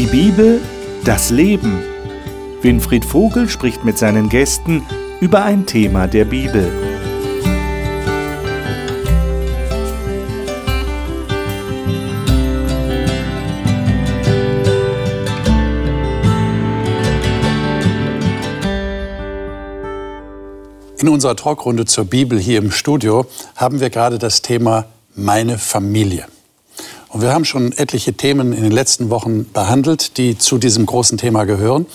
Die Bibel, das Leben. Winfried Vogel spricht mit seinen Gästen über ein Thema der Bibel. In unserer Talkrunde zur Bibel hier im Studio haben wir gerade das Thema meine Familie. Und wir haben schon etliche Themen in den letzten Wochen behandelt, die zu diesem großen Thema gehören.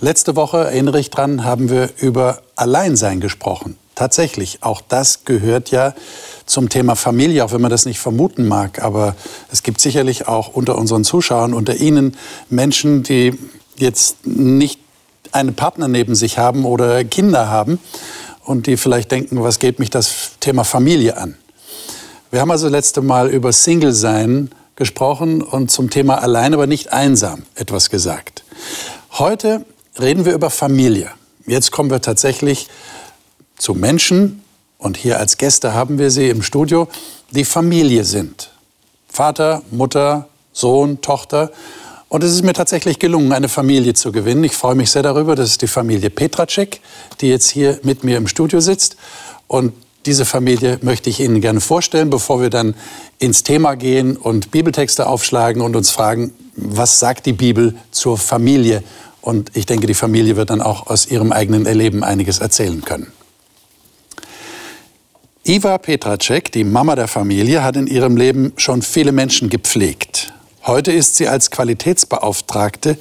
Letzte Woche, erinnere ich dran, haben wir über Alleinsein gesprochen. Tatsächlich, auch das gehört ja zum Thema Familie, auch wenn man das nicht vermuten mag. Aber es gibt sicherlich auch unter unseren Zuschauern, unter Ihnen Menschen, die jetzt nicht einen Partner neben sich haben oder Kinder haben und die vielleicht denken, was geht mich das Thema Familie an? Wir haben also letzte Mal über Single-Sein gesprochen und zum Thema allein, aber nicht einsam etwas gesagt. Heute reden wir über Familie. Jetzt kommen wir tatsächlich zu Menschen, und hier als Gäste haben wir sie im Studio, die Familie sind. Vater, Mutter, Sohn, Tochter. Und es ist mir tatsächlich gelungen, eine Familie zu gewinnen. Ich freue mich sehr darüber. Das ist die Familie Petracek, die jetzt hier mit mir im Studio sitzt. Und diese Familie möchte ich Ihnen gerne vorstellen, bevor wir dann ins Thema gehen und Bibeltexte aufschlagen und uns fragen, was sagt die Bibel zur Familie? Und ich denke, die Familie wird dann auch aus ihrem eigenen Erleben einiges erzählen können. Iva Petracek, die Mama der Familie, hat in ihrem Leben schon viele Menschen gepflegt. Heute ist sie als Qualitätsbeauftragte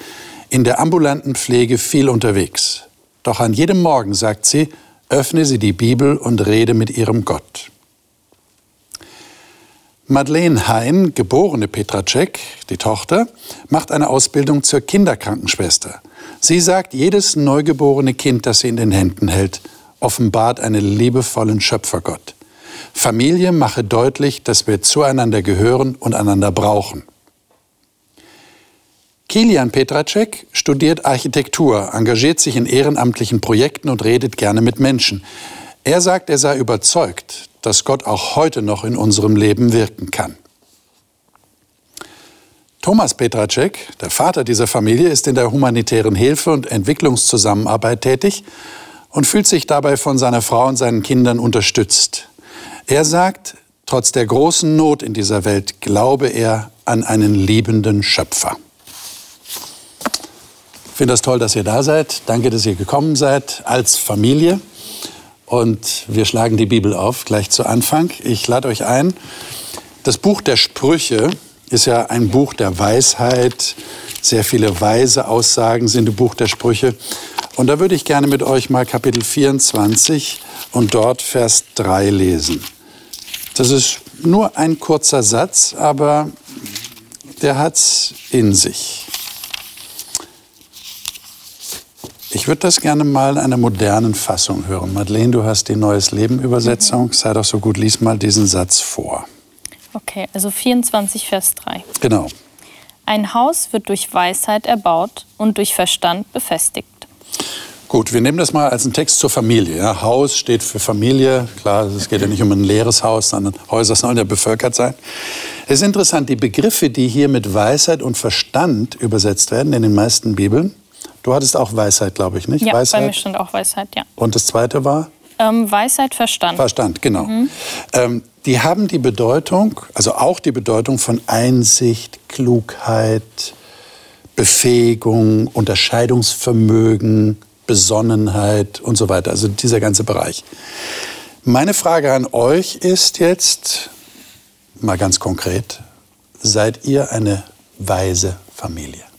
in der ambulanten Pflege viel unterwegs. Doch an jedem Morgen, sagt sie, öffne sie die Bibel und rede mit ihrem Gott. Madeleine Hein, geborene Petracek, die Tochter, macht eine Ausbildung zur Kinderkrankenschwester. Sie sagt, jedes neugeborene Kind, das sie in den Händen hält, offenbart einen liebevollen Schöpfergott. Familie mache deutlich, dass wir zueinander gehören und einander brauchen. Kilian Petracek studiert Architektur, engagiert sich in ehrenamtlichen Projekten und redet gerne mit Menschen. Er sagt, er sei überzeugt, dass Gott auch heute noch in unserem Leben wirken kann. Thomas Petracek, der Vater dieser Familie, ist in der humanitären Hilfe und Entwicklungszusammenarbeit tätig und fühlt sich dabei von seiner Frau und seinen Kindern unterstützt. Er sagt, trotz der großen Not in dieser Welt glaube er an einen liebenden Schöpfer. Ich finde das toll, dass ihr da seid. Danke, dass ihr gekommen seid als Familie. Und wir schlagen die Bibel auf, gleich zu Anfang. Ich lade euch ein. Das Buch der Sprüche ist ja ein Buch der Weisheit. Sehr viele weise Aussagen sind im Buch der Sprüche. Und da würde ich gerne mit euch mal Kapitel 24 und dort Vers 3 lesen. Das ist nur ein kurzer Satz, aber der hat's in sich. Ich würde das gerne mal in einer modernen Fassung hören. Madeleine, du hast die Neues Leben Übersetzung. Mhm. Sei doch so gut, lies mal diesen Satz vor. Okay, also 24 Vers 3. Genau. Ein Haus wird durch Weisheit erbaut und durch Verstand befestigt. Gut, wir nehmen das mal als einen Text zur Familie. Ja, Haus steht für Familie. Klar, es geht ja nicht um ein leeres Haus, sondern Häuser sollen ja bevölkert sein. Es ist interessant, die Begriffe, die hier mit Weisheit und Verstand übersetzt werden in den meisten Bibeln, Du hattest auch Weisheit, glaube ich, nicht? Ja, Weisheit. bei mir stand auch Weisheit, ja. Und das zweite war? Ähm, Weisheit, Verstand. Verstand, genau. Mhm. Ähm, die haben die Bedeutung, also auch die Bedeutung von Einsicht, Klugheit, Befähigung, Unterscheidungsvermögen, Besonnenheit und so weiter. Also dieser ganze Bereich. Meine Frage an euch ist jetzt, mal ganz konkret, seid ihr eine weise Familie?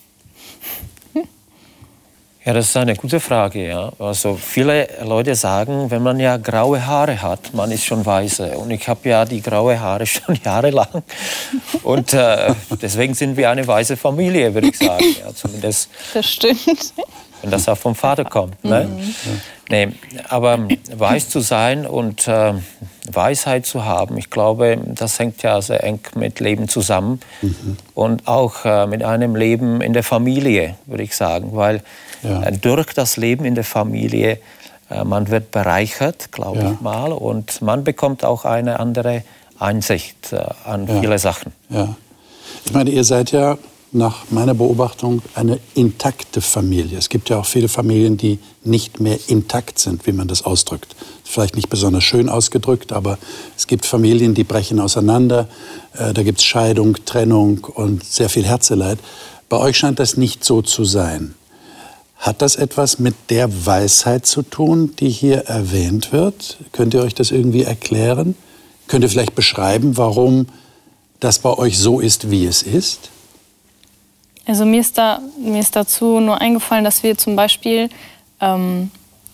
Ja, das ist eine gute Frage. Ja. Also viele Leute sagen, wenn man ja graue Haare hat, man ist schon weise. Und ich habe ja die graue Haare schon jahrelang. Und äh, deswegen sind wir eine weise Familie, würde ich sagen. Ja, zumindest. Das stimmt. Wenn das auch vom Vater kommt. Ne? Mhm. Nee, aber weis zu sein und äh, Weisheit zu haben, ich glaube, das hängt ja sehr eng mit Leben zusammen. Mhm. Und auch äh, mit einem Leben in der Familie, würde ich sagen. Weil ja. Äh, durch das Leben in der Familie, äh, man wird bereichert, glaube ja. ich mal, und man bekommt auch eine andere Einsicht äh, an ja. viele Sachen. Ja. Ich meine, ihr seid ja nach meiner Beobachtung eine intakte Familie. Es gibt ja auch viele Familien, die nicht mehr intakt sind, wie man das ausdrückt. Vielleicht nicht besonders schön ausgedrückt, aber es gibt Familien, die brechen auseinander. Da gibt es Scheidung, Trennung und sehr viel Herzeleid. Bei euch scheint das nicht so zu sein. Hat das etwas mit der Weisheit zu tun, die hier erwähnt wird? Könnt ihr euch das irgendwie erklären? Könnt ihr vielleicht beschreiben, warum das bei euch so ist, wie es ist? Also mir ist, da, mir ist dazu nur eingefallen, dass wir zum Beispiel ähm,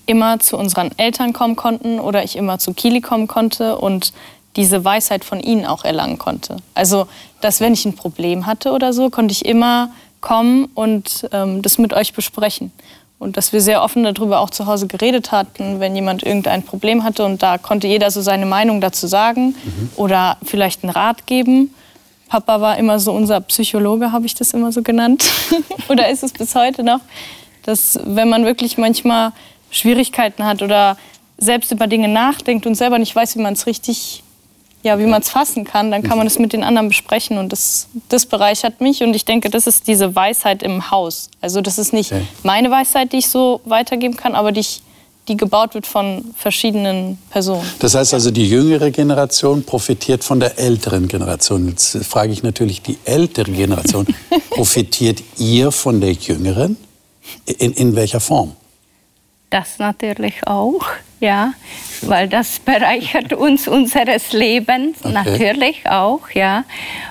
immer zu unseren Eltern kommen konnten oder ich immer zu Kili kommen konnte und diese Weisheit von ihnen auch erlangen konnte. Also, dass wenn ich ein Problem hatte oder so, konnte ich immer kommen und ähm, das mit euch besprechen. Und dass wir sehr offen darüber auch zu Hause geredet hatten, wenn jemand irgendein Problem hatte. Und da konnte jeder so seine Meinung dazu sagen mhm. oder vielleicht einen Rat geben. Papa war immer so unser Psychologe, habe ich das immer so genannt. oder ist es bis heute noch, dass wenn man wirklich manchmal Schwierigkeiten hat oder selbst über Dinge nachdenkt und selber nicht weiß, wie man es richtig, ja, wie man es fassen kann, dann kann man es mit den anderen besprechen und das, das bereichert mich und ich denke, das ist diese Weisheit im Haus. Also das ist nicht meine Weisheit, die ich so weitergeben kann, aber die ich die gebaut wird von verschiedenen Personen. Das heißt also, die jüngere Generation profitiert von der älteren Generation. Jetzt frage ich natürlich die ältere Generation, profitiert ihr von der jüngeren? In, in welcher Form? Das natürlich auch, ja, weil das bereichert uns unseres Lebens okay. natürlich auch, ja.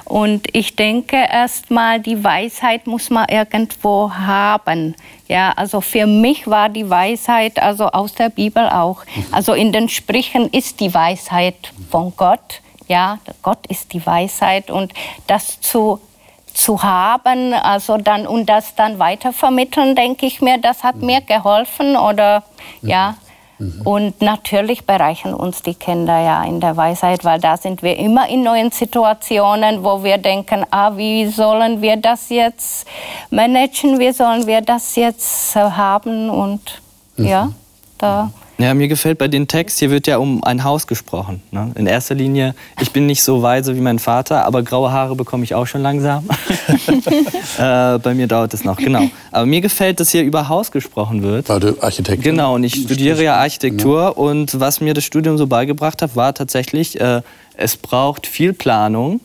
Und ich denke erstmal, die Weisheit muss man irgendwo haben. Ja, also für mich war die Weisheit also aus der Bibel auch. Mhm. Also in den Sprüchen ist die Weisheit von Gott. Ja, Gott ist die Weisheit und das zu zu haben, also dann und das dann weitervermitteln, denke ich mir, das hat mhm. mir geholfen oder ja. Mhm. Und natürlich bereichern uns die Kinder ja in der Weisheit, weil da sind wir immer in neuen Situationen, wo wir denken, ah, wie sollen wir das jetzt managen, wie sollen wir das jetzt haben und mhm. ja, da ja, mir gefällt bei dem Text, hier wird ja um ein Haus gesprochen. Ne? In erster Linie, ich bin nicht so weise wie mein Vater, aber graue Haare bekomme ich auch schon langsam. äh, bei mir dauert es noch, genau. Aber mir gefällt, dass hier über Haus gesprochen wird. Weil du Architekt Genau, und ich studiere ja Architektur. Ja. Und was mir das Studium so beigebracht hat, war tatsächlich, äh, es braucht viel Planung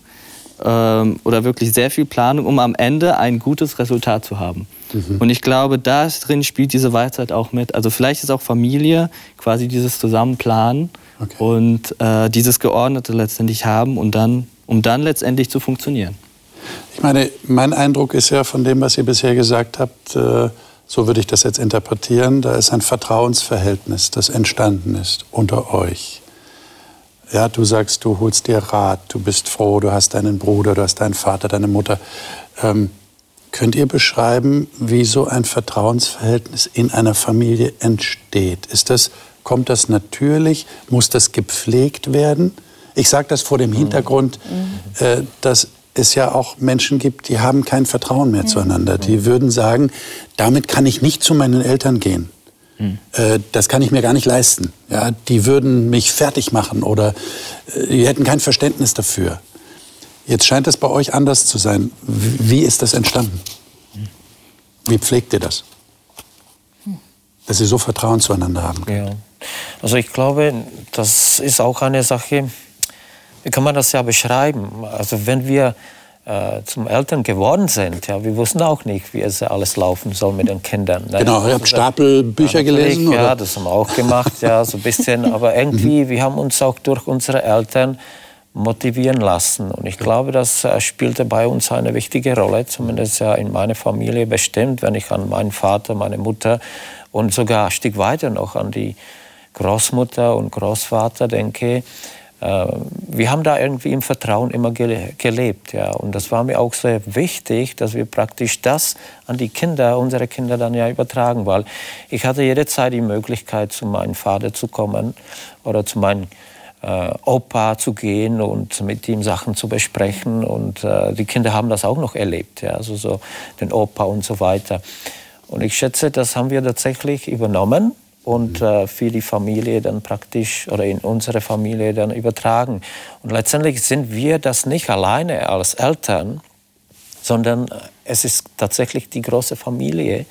ähm, oder wirklich sehr viel Planung, um am Ende ein gutes Resultat zu haben. Mhm. Und ich glaube, da drin spielt diese Weisheit auch mit. Also vielleicht ist auch Familie quasi dieses Zusammenplanen okay. und äh, dieses Geordnete letztendlich haben und dann, um dann letztendlich zu funktionieren. Ich meine, mein Eindruck ist ja von dem, was ihr bisher gesagt habt, äh, so würde ich das jetzt interpretieren, da ist ein Vertrauensverhältnis, das entstanden ist unter euch. Ja, du sagst, du holst dir Rat, du bist froh, du hast deinen Bruder, du hast deinen Vater, deine Mutter. Ähm, Könnt ihr beschreiben, wie so ein Vertrauensverhältnis in einer Familie entsteht? Ist das, kommt das natürlich? Muss das gepflegt werden? Ich sage das vor dem mhm. Hintergrund, mhm. äh, dass es ja auch Menschen gibt, die haben kein Vertrauen mehr mhm. zueinander. Die würden sagen, damit kann ich nicht zu meinen Eltern gehen. Mhm. Äh, das kann ich mir gar nicht leisten. Ja, die würden mich fertig machen oder äh, die hätten kein Verständnis dafür. Jetzt scheint es bei euch anders zu sein. Wie ist das entstanden? Wie pflegt ihr das? Dass ihr so Vertrauen zueinander haben könnt. Ja. Also ich glaube, das ist auch eine Sache, wie kann man das ja beschreiben? Also wenn wir äh, zum Eltern geworden sind, ja, wir wussten auch nicht, wie es alles laufen soll mit den Kindern. Ne? Genau, ihr habt Stapelbücher ja, gelesen? Oder? Ja, das haben wir auch gemacht, ja, so ein bisschen. Aber irgendwie, wir haben uns auch durch unsere Eltern motivieren lassen. Und ich glaube, das äh, spielte bei uns eine wichtige Rolle, zumindest ja in meiner Familie bestimmt, wenn ich an meinen Vater, meine Mutter und sogar ein Stück weiter noch an die Großmutter und Großvater denke. Äh, wir haben da irgendwie im Vertrauen immer gelebt. Ja. Und das war mir auch sehr wichtig, dass wir praktisch das an die Kinder, unsere Kinder dann ja übertragen, weil ich hatte jederzeit die Möglichkeit, zu meinem Vater zu kommen oder zu meinen äh, Opa zu gehen und mit ihm Sachen zu besprechen. Und äh, die Kinder haben das auch noch erlebt, ja, also so den Opa und so weiter. Und ich schätze, das haben wir tatsächlich übernommen und äh, für die Familie dann praktisch oder in unsere Familie dann übertragen. Und letztendlich sind wir das nicht alleine als Eltern, sondern es ist tatsächlich die große Familie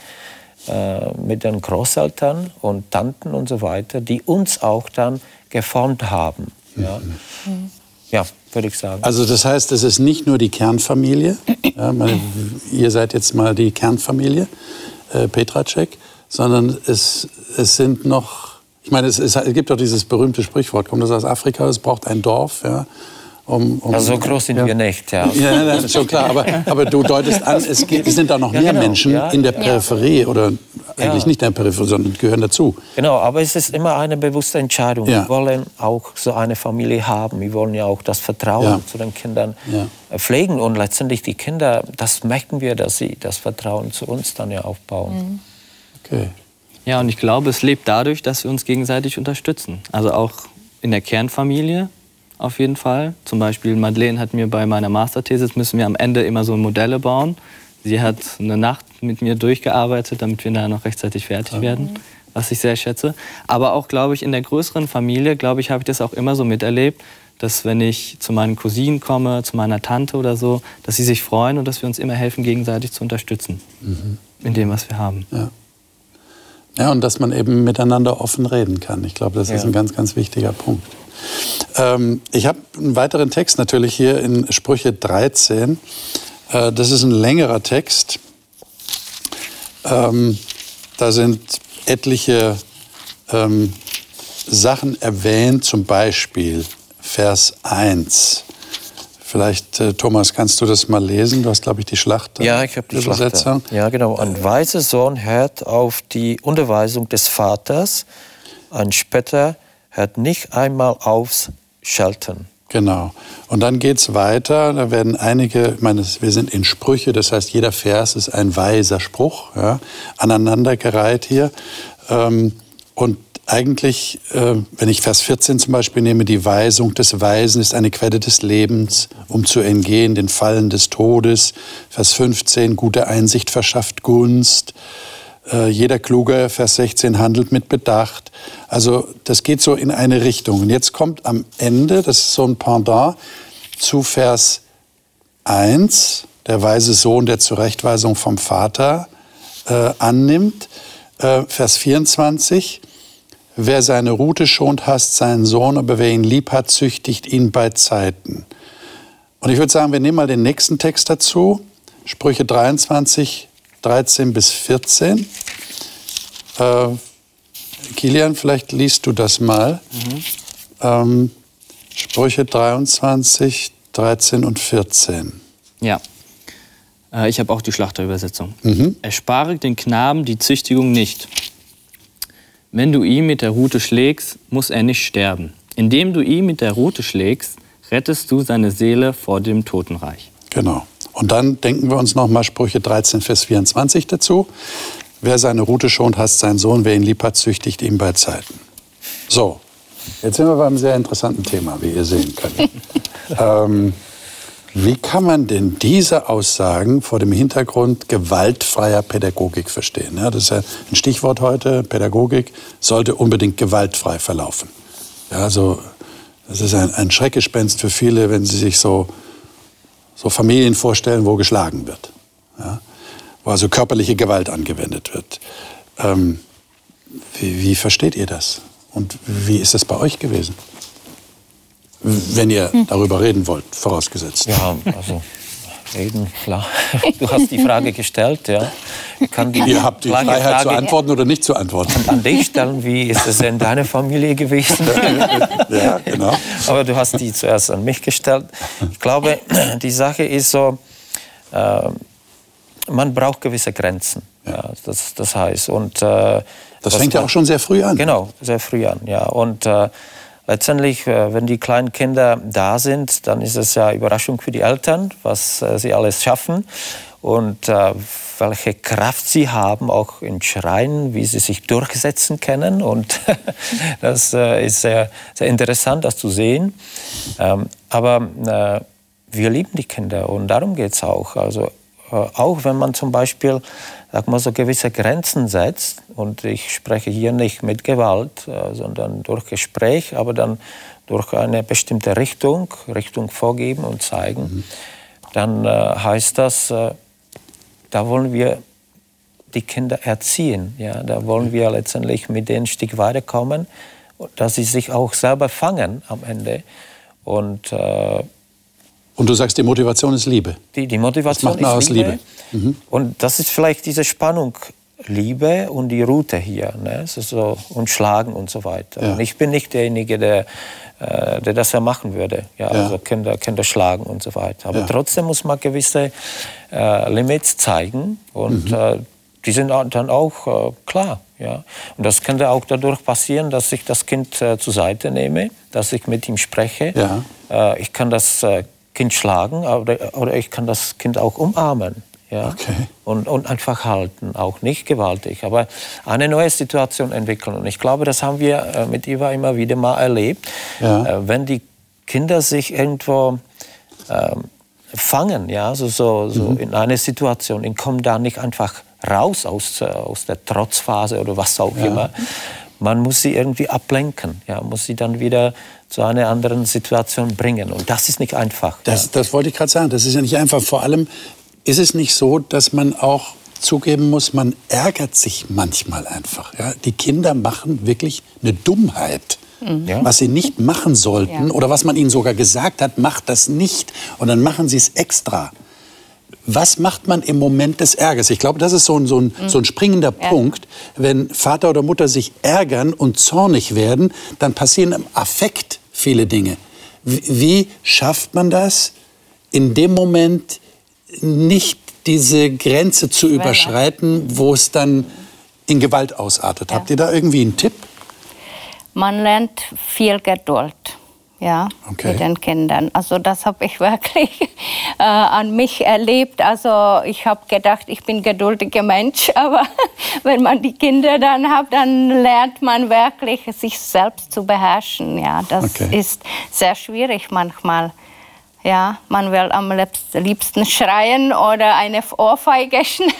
äh, mit den Großeltern und Tanten und so weiter, die uns auch dann geformt haben. Ja, ja würde ich sagen. Also das heißt, es ist nicht nur die Kernfamilie, ja, meine, ihr seid jetzt mal die Kernfamilie, äh, Petracek, sondern es, es sind noch, ich meine, es, es, gibt doch dieses berühmte Sprichwort, kommt das aus Afrika, es braucht ein Dorf, ja, um, um, also so groß sind ja. wir nicht, ja. Ja, das ist schon klar. Aber, aber du deutest an, es, geht, es sind da noch ja, mehr genau. Menschen ja. in der Peripherie oder eigentlich nicht in der Peripherie, sondern gehören dazu. Genau, aber es ist immer eine bewusste Entscheidung. Wir wollen auch so eine Familie haben. Wir wollen ja auch das Vertrauen zu den Kindern pflegen und letztendlich die Kinder, das merken wir, dass sie das Vertrauen zu uns dann ja aufbauen. Mhm. Okay. Ja, und ich glaube, es lebt dadurch, dass wir uns gegenseitig unterstützen. Also auch in der Kernfamilie auf jeden Fall. Zum Beispiel Madeleine hat mir bei meiner Masterthesis, müssen wir am Ende immer so Modelle bauen. Sie hat eine Nacht mit mir durchgearbeitet, damit wir da noch rechtzeitig fertig werden, was ich sehr schätze. Aber auch, glaube ich, in der größeren Familie, glaube ich, habe ich das auch immer so miterlebt, dass wenn ich zu meinen Cousinen komme, zu meiner Tante oder so, dass sie sich freuen und dass wir uns immer helfen, gegenseitig zu unterstützen mhm. in dem, was wir haben. Ja. ja, und dass man eben miteinander offen reden kann. Ich glaube, das ja. ist ein ganz, ganz wichtiger Punkt. Ähm, ich habe einen weiteren Text natürlich hier in Sprüche 13. Äh, das ist ein längerer Text. Ähm, da sind etliche ähm, Sachen erwähnt, zum Beispiel Vers 1. Vielleicht, äh, Thomas, kannst du das mal lesen? Du hast, glaube ich, die Schlacht. Ja, ich habe die Übersetzung. Schlacht. Ja, genau. Ein weiser Sohn hört auf die Unterweisung des Vaters, ein Spötter hört nicht einmal aufs Schalten. Genau. Und dann geht es weiter. Da werden einige, ich meine, wir sind in Sprüche, das heißt, jeder Vers ist ein weiser Spruch, ja, aneinandergereiht hier. Ähm, und eigentlich, äh, wenn ich Vers 14 zum Beispiel nehme, die Weisung des Weisen ist eine Quelle des Lebens, um zu entgehen den Fallen des Todes. Vers 15, gute Einsicht verschafft Gunst. Äh, jeder Kluge, Vers 16, handelt mit Bedacht. Also das geht so in eine Richtung. Und jetzt kommt am Ende, das ist so ein Pendant, zu Vers 1, der weise Sohn, der Zurechtweisung vom Vater äh, annimmt. Äh, Vers 24, wer seine Rute schont, hasst seinen Sohn, aber wer ihn lieb hat, züchtigt ihn bei Zeiten. Und ich würde sagen, wir nehmen mal den nächsten Text dazu. Sprüche 23, 13 bis 14. Äh, Kilian, vielleicht liest du das mal. Mhm. Ähm, Sprüche 23, 13 und 14. Ja. Äh, ich habe auch die Schlachterübersetzung. Mhm. Erspare den Knaben die Züchtigung nicht. Wenn du ihn mit der Rute schlägst, muss er nicht sterben. Indem du ihn mit der Rute schlägst, rettest du seine Seele vor dem Totenreich. Genau. Und dann denken wir uns nochmal Sprüche 13, Vers 24 dazu. Wer seine Rute schont, hasst seinen Sohn. Wer ihn lieb hat, züchtigt ihn bei Zeiten. So, jetzt sind wir bei einem sehr interessanten Thema, wie ihr sehen könnt. ähm, wie kann man denn diese Aussagen vor dem Hintergrund gewaltfreier Pädagogik verstehen? Ja, das ist ja ein Stichwort heute. Pädagogik sollte unbedingt gewaltfrei verlaufen. Ja, also, das ist ein, ein Schreckgespenst für viele, wenn sie sich so so Familien vorstellen, wo geschlagen wird, ja? wo also körperliche Gewalt angewendet wird. Ähm, wie, wie, versteht ihr das? Und wie ist es bei euch gewesen? Wenn ihr darüber reden wollt, vorausgesetzt. Ja, also reden, klar. Du hast die Frage gestellt, ja. Kann die Ihr habt die Freiheit Frage zu antworten oder nicht zu antworten. An, an dich stellen, wie ist es in deiner Familie gewesen? ja, genau. Aber du hast die zuerst an mich gestellt. Ich glaube, die Sache ist so, äh, man braucht gewisse Grenzen. Ja. das, das heißt. Und, äh, das fängt ja auch schon sehr früh an. Genau, sehr früh an, ja. Und äh, letztendlich, äh, wenn die kleinen Kinder da sind, dann ist es ja Überraschung für die Eltern, was äh, sie alles schaffen und äh, welche Kraft sie haben, auch in Schreien, wie sie sich durchsetzen können. Und das ist sehr, sehr interessant, das zu sehen. Ähm, aber wir lieben die Kinder und darum geht es auch. Also auch wenn man zum Beispiel sag mal, so gewisse Grenzen setzt. Und ich spreche hier nicht mit Gewalt, äh, sondern durch Gespräch, aber dann durch eine bestimmte Richtung, Richtung vorgeben und zeigen. Mhm. dann äh, heißt das, äh, da wollen wir die Kinder erziehen. Ja? Da wollen wir letztendlich mit denen ein Stück weiterkommen, dass sie sich auch selber fangen am Ende. Und, äh, und du sagst, die Motivation ist Liebe. Die, die Motivation das macht man ist aus Liebe. Liebe. Mhm. Und das ist vielleicht diese Spannung Liebe und die Route hier. Ne? So, und Schlagen und so weiter. Ja. Und ich bin nicht derjenige, der, äh, der das ja machen würde. Ja, ja. Also Kinder, Kinder schlagen und so weiter. Aber ja. trotzdem muss man gewisse äh, Limits zeigen. Und mhm. äh, die sind dann auch äh, klar. Ja. Und das könnte auch dadurch passieren, dass ich das Kind äh, zur Seite nehme, dass ich mit ihm spreche. Äh, ich kann das Kind schlagen, oder, oder ich kann das Kind auch umarmen. Ja? Okay. Und, und einfach halten, auch nicht gewaltig, aber eine neue Situation entwickeln. Und ich glaube, das haben wir äh, mit Iva immer wieder mal erlebt. Ja. Äh, wenn die Kinder sich irgendwo ähm, fangen, ja, so, so, so mhm. in eine Situation, und kommen da nicht einfach raus aus, äh, aus der Trotzphase oder was auch ja. immer. Man muss sie irgendwie ablenken, ja, muss sie dann wieder zu einer anderen Situation bringen. Und das ist nicht einfach. Das, ja. das wollte ich gerade sagen. Das ist ja nicht einfach. Vor allem, ist es nicht so, dass man auch zugeben muss, man ärgert sich manchmal einfach. Ja? Die Kinder machen wirklich eine Dummheit. Mhm. Ja. Was sie nicht machen sollten ja. oder was man ihnen sogar gesagt hat, macht das nicht. Und dann machen sie es extra. Was macht man im Moment des Ärgers? Ich glaube, das ist so ein, so ein, mhm. so ein springender Punkt. Wenn Vater oder Mutter sich ärgern und zornig werden, dann passieren im Affekt viele Dinge. Wie schafft man das, in dem Moment nicht diese Grenze zu überschreiten, wo es dann in Gewalt ausartet. Ja. Habt ihr da irgendwie einen Tipp? Man lernt viel Geduld ja, okay. mit den Kindern. Also das habe ich wirklich äh, an mich erlebt. Also ich habe gedacht, ich bin geduldiger Mensch, aber wenn man die Kinder dann hat, dann lernt man wirklich, sich selbst zu beherrschen. Ja, das okay. ist sehr schwierig manchmal. Ja, man will am liebsten schreien oder eine Ohrfeige schnell.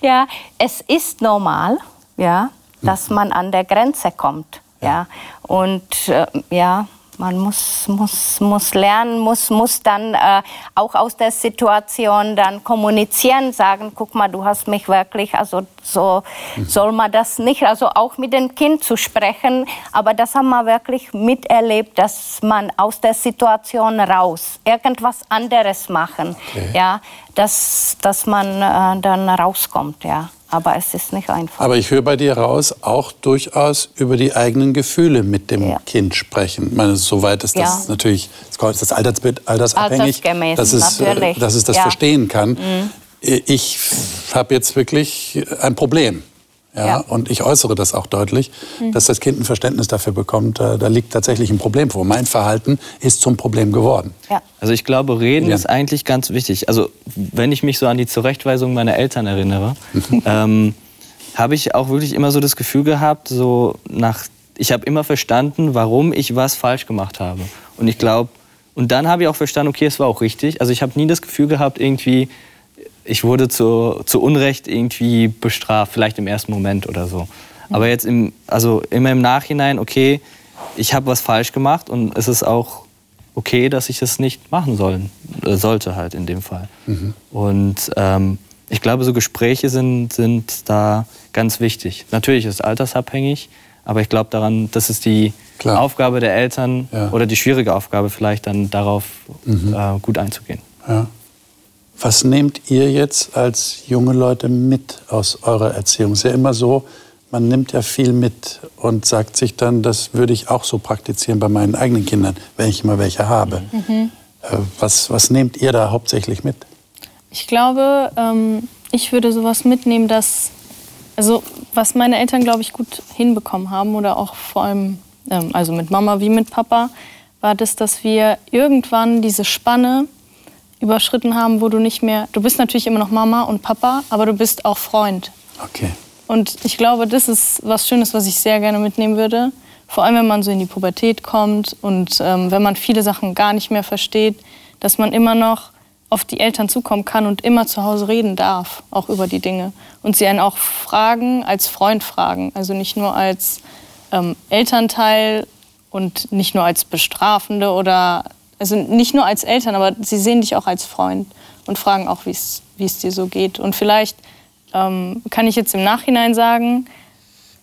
ja, es ist normal, ja, dass man an der Grenze kommt. Ja, und äh, ja, man muss, muss, muss lernen, muss, muss dann äh, auch aus der Situation dann kommunizieren, sagen, guck mal, du hast mich wirklich, also so mhm. soll man das nicht, also auch mit dem Kind zu sprechen, aber das haben wir wirklich miterlebt, dass man aus der Situation raus irgendwas anderes machen, okay. ja, dass, dass man äh, dann rauskommt, ja. Aber es ist nicht einfach. Aber ich höre bei dir raus, auch durchaus über die eigenen Gefühle mit dem ja. Kind sprechen. Ich meine, soweit ist das ja. natürlich, ist das Altersbild altersabhängig, dass es, äh, natürlich. dass es das ja. verstehen kann. Mhm. Ich habe jetzt wirklich ein Problem. Ja, ja, Und ich äußere das auch deutlich, mhm. dass das Kind ein Verständnis dafür bekommt, da, da, liegt tatsächlich ein Problem vor. Mein Verhalten ist zum Problem geworden. Ja. Also ich glaube, reden ja. ist eigentlich ganz wichtig. Also wenn ich mich so an die Zurechtweisung meiner Eltern erinnere, mhm. ähm, habe ich auch wirklich immer so das Gefühl gehabt, so nach, ich habe immer verstanden, warum ich was falsch gemacht habe. Und ich glaube, und dann habe ich auch verstanden, okay, es war auch richtig. Also ich habe nie das Gefühl gehabt, irgendwie, ich wurde zu, zu Unrecht irgendwie bestraft, vielleicht im ersten Moment oder so. Aber jetzt im, also immer im Nachhinein, okay, ich habe was falsch gemacht und es ist auch okay, dass ich das nicht machen sollen, äh, sollte halt in dem Fall. Mhm. Und ähm, ich glaube, so Gespräche sind, sind da ganz wichtig. Natürlich ist es altersabhängig, aber ich glaube daran, das ist die Klar. Aufgabe der Eltern ja. oder die schwierige Aufgabe vielleicht dann darauf mhm. äh, gut einzugehen. Ja. Was nehmt ihr jetzt als junge Leute mit aus eurer Erziehung? Es ist ja immer so, man nimmt ja viel mit und sagt sich dann, das würde ich auch so praktizieren bei meinen eigenen Kindern, wenn ich mal welche habe. Mhm. Äh, was, was nehmt ihr da hauptsächlich mit? Ich glaube, ähm, ich würde sowas mitnehmen, dass, also was meine Eltern, glaube ich, gut hinbekommen haben oder auch vor allem, ähm, also mit Mama wie mit Papa, war das, dass wir irgendwann diese Spanne überschritten haben, wo du nicht mehr, du bist natürlich immer noch Mama und Papa, aber du bist auch Freund. Okay. Und ich glaube, das ist was Schönes, was ich sehr gerne mitnehmen würde. Vor allem, wenn man so in die Pubertät kommt und ähm, wenn man viele Sachen gar nicht mehr versteht, dass man immer noch auf die Eltern zukommen kann und immer zu Hause reden darf, auch über die Dinge. Und sie einen auch fragen, als Freund fragen. Also nicht nur als ähm, Elternteil und nicht nur als Bestrafende oder Also nicht nur als Eltern, aber sie sehen dich auch als Freund und fragen auch, wie es dir so geht. Und vielleicht ähm, kann ich jetzt im Nachhinein sagen,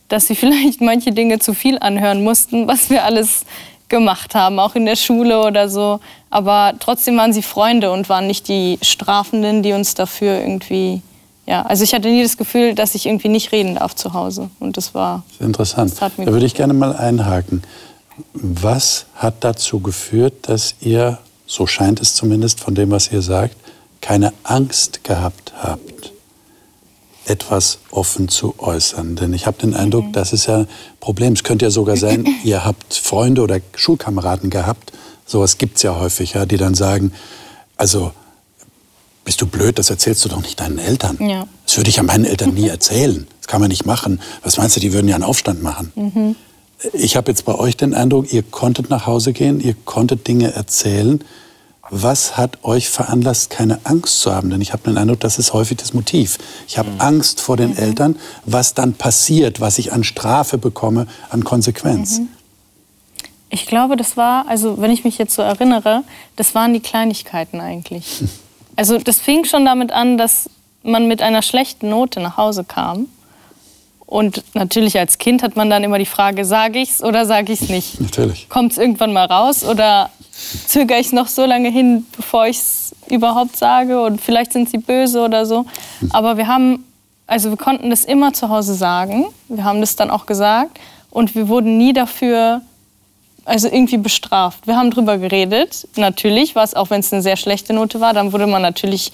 dass sie vielleicht manche Dinge zu viel anhören mussten, was wir alles gemacht haben, auch in der Schule oder so. Aber trotzdem waren sie Freunde und waren nicht die Strafenden, die uns dafür irgendwie. Ja, also ich hatte nie das Gefühl, dass ich irgendwie nicht reden darf zu Hause. Und das war. Das interessant. Das da würde ich gerne mal einhaken. Was hat dazu geführt, dass ihr, so scheint es zumindest von dem, was ihr sagt, keine Angst gehabt habt? etwas offen zu äußern. Denn ich habe den Eindruck, mhm. das ist ja ein Problem. Es könnte ja sogar sein, ihr habt Freunde oder Schulkameraden gehabt, sowas gibt es ja häufig, ja, die dann sagen, also bist du blöd, das erzählst du doch nicht deinen Eltern. Ja. Das würde ich ja meinen Eltern nie erzählen. Das kann man nicht machen. Was meinst du, die würden ja einen Aufstand machen? Mhm. Ich habe jetzt bei euch den Eindruck, ihr konntet nach Hause gehen, ihr konntet Dinge erzählen was hat euch veranlasst, keine Angst zu haben? Denn ich habe den Eindruck, das ist häufig das Motiv. Ich habe mhm. Angst vor den mhm. Eltern, was dann passiert, was ich an Strafe bekomme, an Konsequenz. Mhm. Ich glaube, das war, also wenn ich mich jetzt so erinnere, das waren die Kleinigkeiten eigentlich. Also das fing schon damit an, dass man mit einer schlechten Note nach Hause kam. Und natürlich als Kind hat man dann immer die Frage, sage ich's oder sage ich's nicht? Natürlich. Kommt es irgendwann mal raus oder zögere ich noch so lange hin, bevor ich es überhaupt sage und vielleicht sind sie böse oder so. Aber wir haben, also wir konnten das immer zu Hause sagen. Wir haben das dann auch gesagt und wir wurden nie dafür also irgendwie bestraft. Wir haben drüber geredet, natürlich, was auch wenn es eine sehr schlechte Note war, dann wurde man natürlich,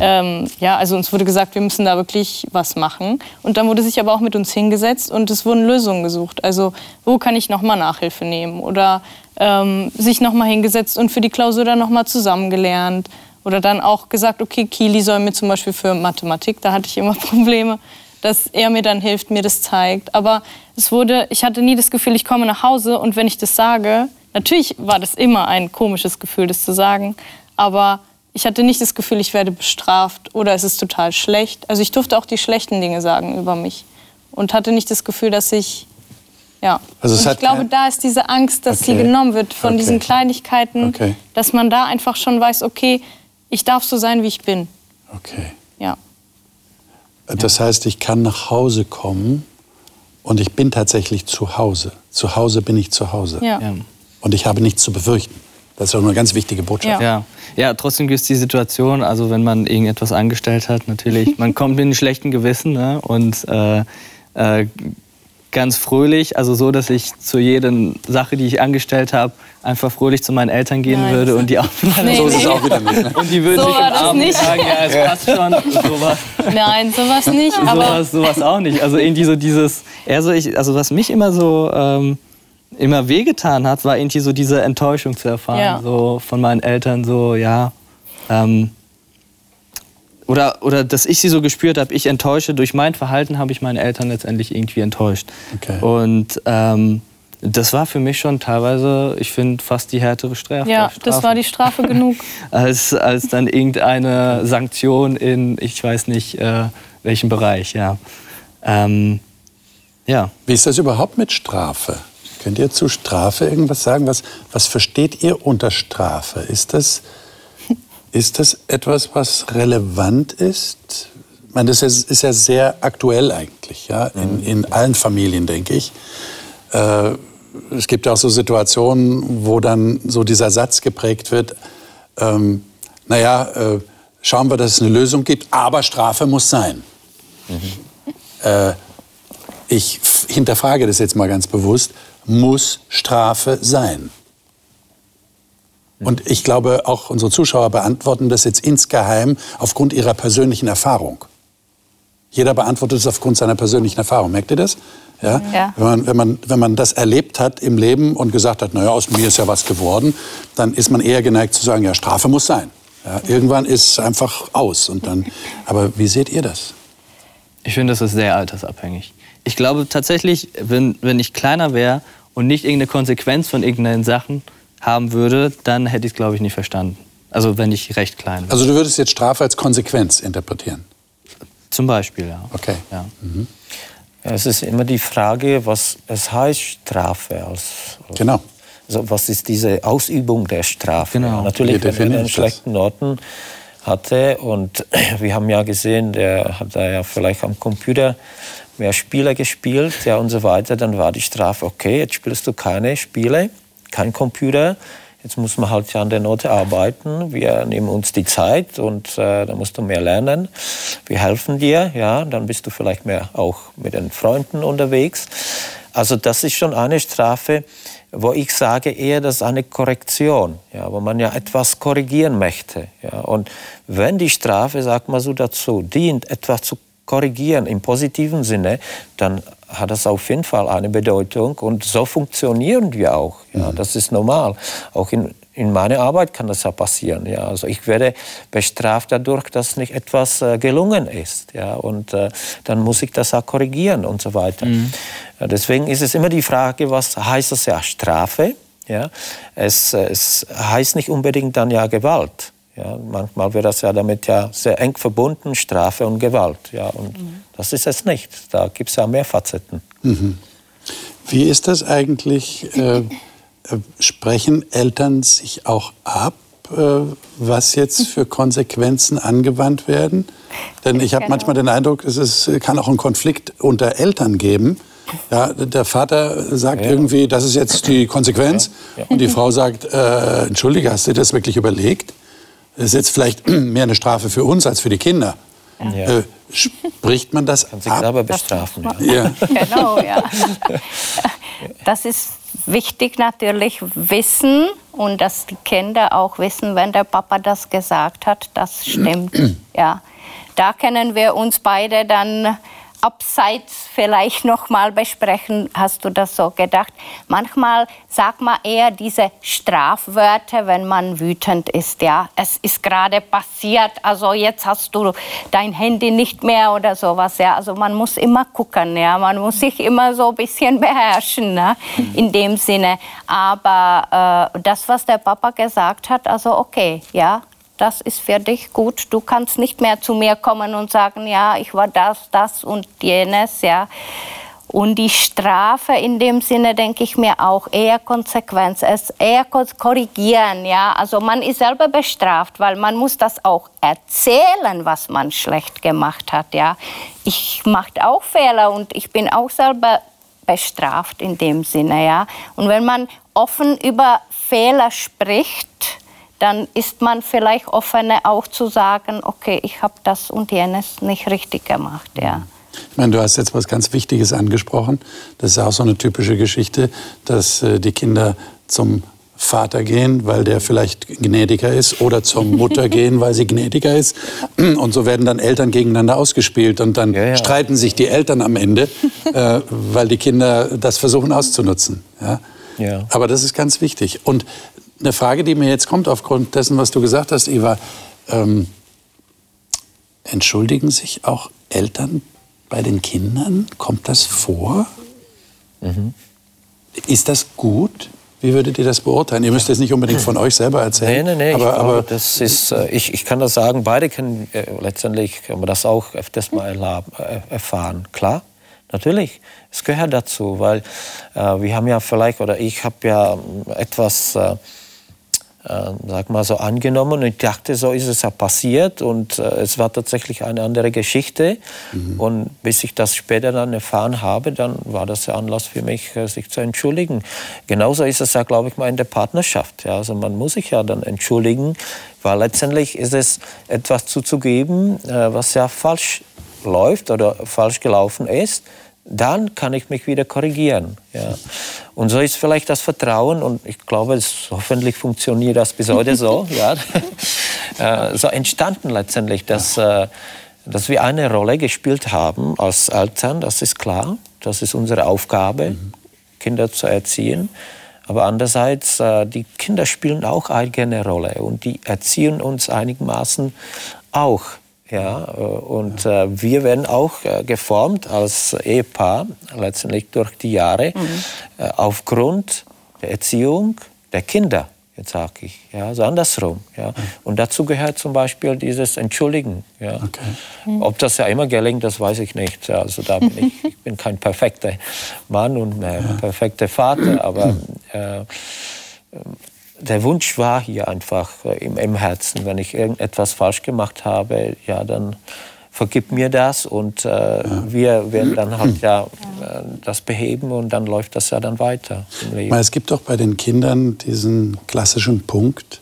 ähm, ja, also uns wurde gesagt, wir müssen da wirklich was machen. Und dann wurde sich aber auch mit uns hingesetzt und es wurden Lösungen gesucht. Also wo kann ich nochmal Nachhilfe nehmen oder ähm, sich nochmal hingesetzt und für die Klausur dann nochmal zusammengelernt. Oder dann auch gesagt, okay, Kili soll mir zum Beispiel für Mathematik, da hatte ich immer Probleme, dass er mir dann hilft, mir das zeigt. Aber es wurde, ich hatte nie das Gefühl, ich komme nach Hause und wenn ich das sage, natürlich war das immer ein komisches Gefühl, das zu sagen, aber ich hatte nicht das Gefühl, ich werde bestraft oder es ist total schlecht. Also ich durfte auch die schlechten Dinge sagen über mich und hatte nicht das Gefühl, dass ich ja. Also und ich glaube, da ist diese Angst, dass okay. sie genommen wird von okay. diesen Kleinigkeiten, okay. dass man da einfach schon weiß, okay, ich darf so sein, wie ich bin. Okay. Ja. Das heißt, ich kann nach Hause kommen und ich bin tatsächlich zu Hause. Zu Hause bin ich zu Hause. Ja. Und ich habe nichts zu befürchten. Das ist auch eine ganz wichtige Botschaft. Ja, ja. trotzdem gibt es die Situation, also wenn man irgendetwas angestellt hat, natürlich, man kommt mit einem schlechten Gewissen ne? und äh, äh, ganz fröhlich, also so, dass ich zu jeder Sache, die ich angestellt habe, einfach fröhlich zu meinen Eltern gehen Nein. würde und die auch nee, so ist es auch wieder nicht. Ne? Und die würden so sich im Arm nicht. sagen, ja, es passt schon. Sowas. Nein, sowas nicht. Aber sowas, sowas auch nicht. Also irgendwie so dieses, eher so ich, also was mich immer so ähm, immer wehgetan hat, war irgendwie so diese Enttäuschung zu erfahren, ja. so von meinen Eltern, so ja. Ähm, oder, oder dass ich sie so gespürt habe, ich enttäusche, durch mein Verhalten habe ich meine Eltern letztendlich irgendwie enttäuscht. Okay. Und ähm, das war für mich schon teilweise, ich finde, fast die härtere Strafe. Ja, das war die Strafe genug. als, als dann irgendeine Sanktion in, ich weiß nicht, äh, welchem Bereich, ja. Ähm, ja. Wie ist das überhaupt mit Strafe? Könnt ihr zu Strafe irgendwas sagen? Was, was versteht ihr unter Strafe? Ist das ist das etwas, was relevant ist? Ich meine, das ist ja sehr aktuell eigentlich, ja, in, in allen Familien, denke ich. Äh, es gibt ja auch so Situationen, wo dann so dieser Satz geprägt wird, ähm, naja, äh, schauen wir, dass es eine Lösung gibt, aber Strafe muss sein. Mhm. Äh, ich hinterfrage das jetzt mal ganz bewusst, muss Strafe sein? Und ich glaube, auch unsere Zuschauer beantworten das jetzt insgeheim aufgrund ihrer persönlichen Erfahrung. Jeder beantwortet es aufgrund seiner persönlichen Erfahrung. Merkt ihr das? Ja? ja. Wenn, man, wenn, man, wenn man das erlebt hat im Leben und gesagt hat, naja, aus mir ist ja was geworden, dann ist man eher geneigt zu sagen, ja, Strafe muss sein. Ja, irgendwann ist es einfach aus. Und dann, aber wie seht ihr das? Ich finde, das ist sehr altersabhängig. Ich glaube tatsächlich, wenn, wenn ich kleiner wäre und nicht irgendeine Konsequenz von irgendeinen Sachen haben würde, dann hätte ich es, glaube ich, nicht verstanden. Also wenn ich recht klein wäre. Also du würdest jetzt Strafe als Konsequenz interpretieren? Zum Beispiel, ja. Okay. Ja. Mhm. Es ist immer die Frage, was es heißt Strafe. Als, genau. also was ist diese Ausübung der Strafe? Genau. Natürlich, wenn er einen schlechten Noten hatte und wir haben ja gesehen, der hat da ja vielleicht am Computer mehr Spiele gespielt ja, und so weiter, dann war die Strafe, okay, jetzt spielst du keine Spiele, kein Computer, jetzt muss man halt ja an der Note arbeiten, wir nehmen uns die Zeit und äh, dann musst du mehr lernen, wir helfen dir, ja, dann bist du vielleicht mehr auch mit den Freunden unterwegs. Also das ist schon eine Strafe, wo ich sage eher, das ist eine Korrektion, ja, wo man ja etwas korrigieren möchte. Ja. Und wenn die Strafe, sagt man so dazu, dient, etwas zu korrigieren im positiven Sinne, dann hat das auf jeden Fall eine Bedeutung. Und so funktionieren wir auch. Ja, mhm. Das ist normal. Auch in, in meiner Arbeit kann das ja passieren. Ja. Also ich werde bestraft dadurch, dass nicht etwas äh, gelungen ist. Ja. Und äh, dann muss ich das auch korrigieren und so weiter. Mhm. Ja, deswegen ist es immer die Frage, was heißt das ja Strafe? Ja. Es, es heißt nicht unbedingt dann ja Gewalt. Ja, manchmal wird das ja damit ja sehr eng verbunden, Strafe und Gewalt. Ja, und mhm. das ist es nicht. Da gibt es ja mehr Facetten. Mhm. Wie ist das eigentlich? Äh, äh, sprechen Eltern sich auch ab, äh, was jetzt für Konsequenzen angewandt werden? Denn ich habe genau. manchmal den Eindruck, es ist, kann auch einen Konflikt unter Eltern geben. Ja, der Vater sagt ja. irgendwie, das ist jetzt die Konsequenz. Ja. Und die Frau sagt, äh, entschuldige, hast du dir das wirklich überlegt? Das ist jetzt vielleicht mehr eine Strafe für uns als für die Kinder. Ja. Äh, spricht man das Kann sich ab? selber bestrafen. Ja. Genau, ja. Das ist wichtig natürlich wissen und dass die Kinder auch wissen, wenn der Papa das gesagt hat, das stimmt. ja. Da können wir uns beide dann abseits vielleicht noch mal besprechen. Hast du das so gedacht? Manchmal sagt man eher diese Strafwörter, wenn man wütend ist. Ja, es ist gerade passiert. Also jetzt hast du dein Handy nicht mehr oder sowas. Ja, also man muss immer gucken. Ja, man muss sich immer so ein bisschen beherrschen. Ne? In dem Sinne. Aber äh, das, was der Papa gesagt hat, also okay, ja, das ist für dich gut. Du kannst nicht mehr zu mir kommen und sagen, ja, ich war das, das und jenes, ja. Und die Strafe in dem Sinne denke ich mir auch eher Konsequenz, es eher korrigieren, ja. Also man ist selber bestraft, weil man muss das auch erzählen, was man schlecht gemacht hat, ja. Ich mache auch Fehler und ich bin auch selber bestraft in dem Sinne, ja. Und wenn man offen über Fehler spricht, dann ist man vielleicht offener auch zu sagen, okay, ich habe das und jenes nicht richtig gemacht. Ja. Ich meine, du hast jetzt was ganz Wichtiges angesprochen. Das ist ja auch so eine typische Geschichte, dass äh, die Kinder zum Vater gehen, weil der vielleicht gnädiger ist, oder zur Mutter gehen, weil sie gnädiger ist. Und so werden dann Eltern gegeneinander ausgespielt und dann ja, ja. streiten sich die Eltern am Ende, äh, weil die Kinder das versuchen auszunutzen. Ja? Ja. Aber das ist ganz wichtig. Und eine Frage, die mir jetzt kommt aufgrund dessen, was du gesagt hast, Eva. Ähm, entschuldigen sich auch Eltern bei den Kindern? Kommt das vor? Mhm. Ist das gut? Wie würdet ihr das beurteilen? Ihr müsst es nicht unbedingt von euch selber erzählen. Nein, nein, nein. Aber, ich, aber das ist, äh, ich, ich kann das sagen, beide können äh, letztendlich haben wir das auch öfters mal äh, erfahren. Klar, natürlich. Es gehört dazu, weil äh, wir haben ja vielleicht, oder ich habe ja etwas äh, sag mal so angenommen und ich dachte, so ist es ja passiert und äh, es war tatsächlich eine andere Geschichte mhm. und bis ich das später dann erfahren habe, dann war das der Anlass für mich, äh, sich zu entschuldigen. Genauso ist es ja, glaube ich, mal in der Partnerschaft. Ja, also man muss sich ja dann entschuldigen, weil letztendlich ist es etwas zuzugeben, äh, was ja falsch läuft oder falsch gelaufen ist dann kann ich mich wieder korrigieren. Ja. Und so ist vielleicht das Vertrauen, und ich glaube, es, hoffentlich funktioniert das bis heute so, ja, äh, so entstanden letztendlich, dass, äh, dass wir eine Rolle gespielt haben als Eltern, das ist klar, das ist unsere Aufgabe, mhm. Kinder zu erziehen. Aber andererseits, äh, die Kinder spielen auch eigene Rolle und die erziehen uns einigermaßen auch. Ja, äh, und äh, wir werden auch äh, geformt als Ehepaar, letztendlich durch die Jahre, mhm. äh, aufgrund der Erziehung der Kinder, jetzt sage ich, ja, so andersrum. Ja. Mhm. Und dazu gehört zum Beispiel dieses Entschuldigen. Ja. Okay. Mhm. Ob das ja immer gelingt, das weiß ich nicht. Also da bin ich, ich bin kein perfekter Mann und äh, ja. perfekter Vater, aber äh, der Wunsch war hier einfach äh, im, im, Herzen. Wenn ich irgendetwas falsch gemacht habe, ja, dann vergib mir das und äh, ja. wir werden dann halt ja äh, das beheben und dann läuft das ja dann weiter im Leben. Es gibt doch bei den Kindern diesen klassischen Punkt,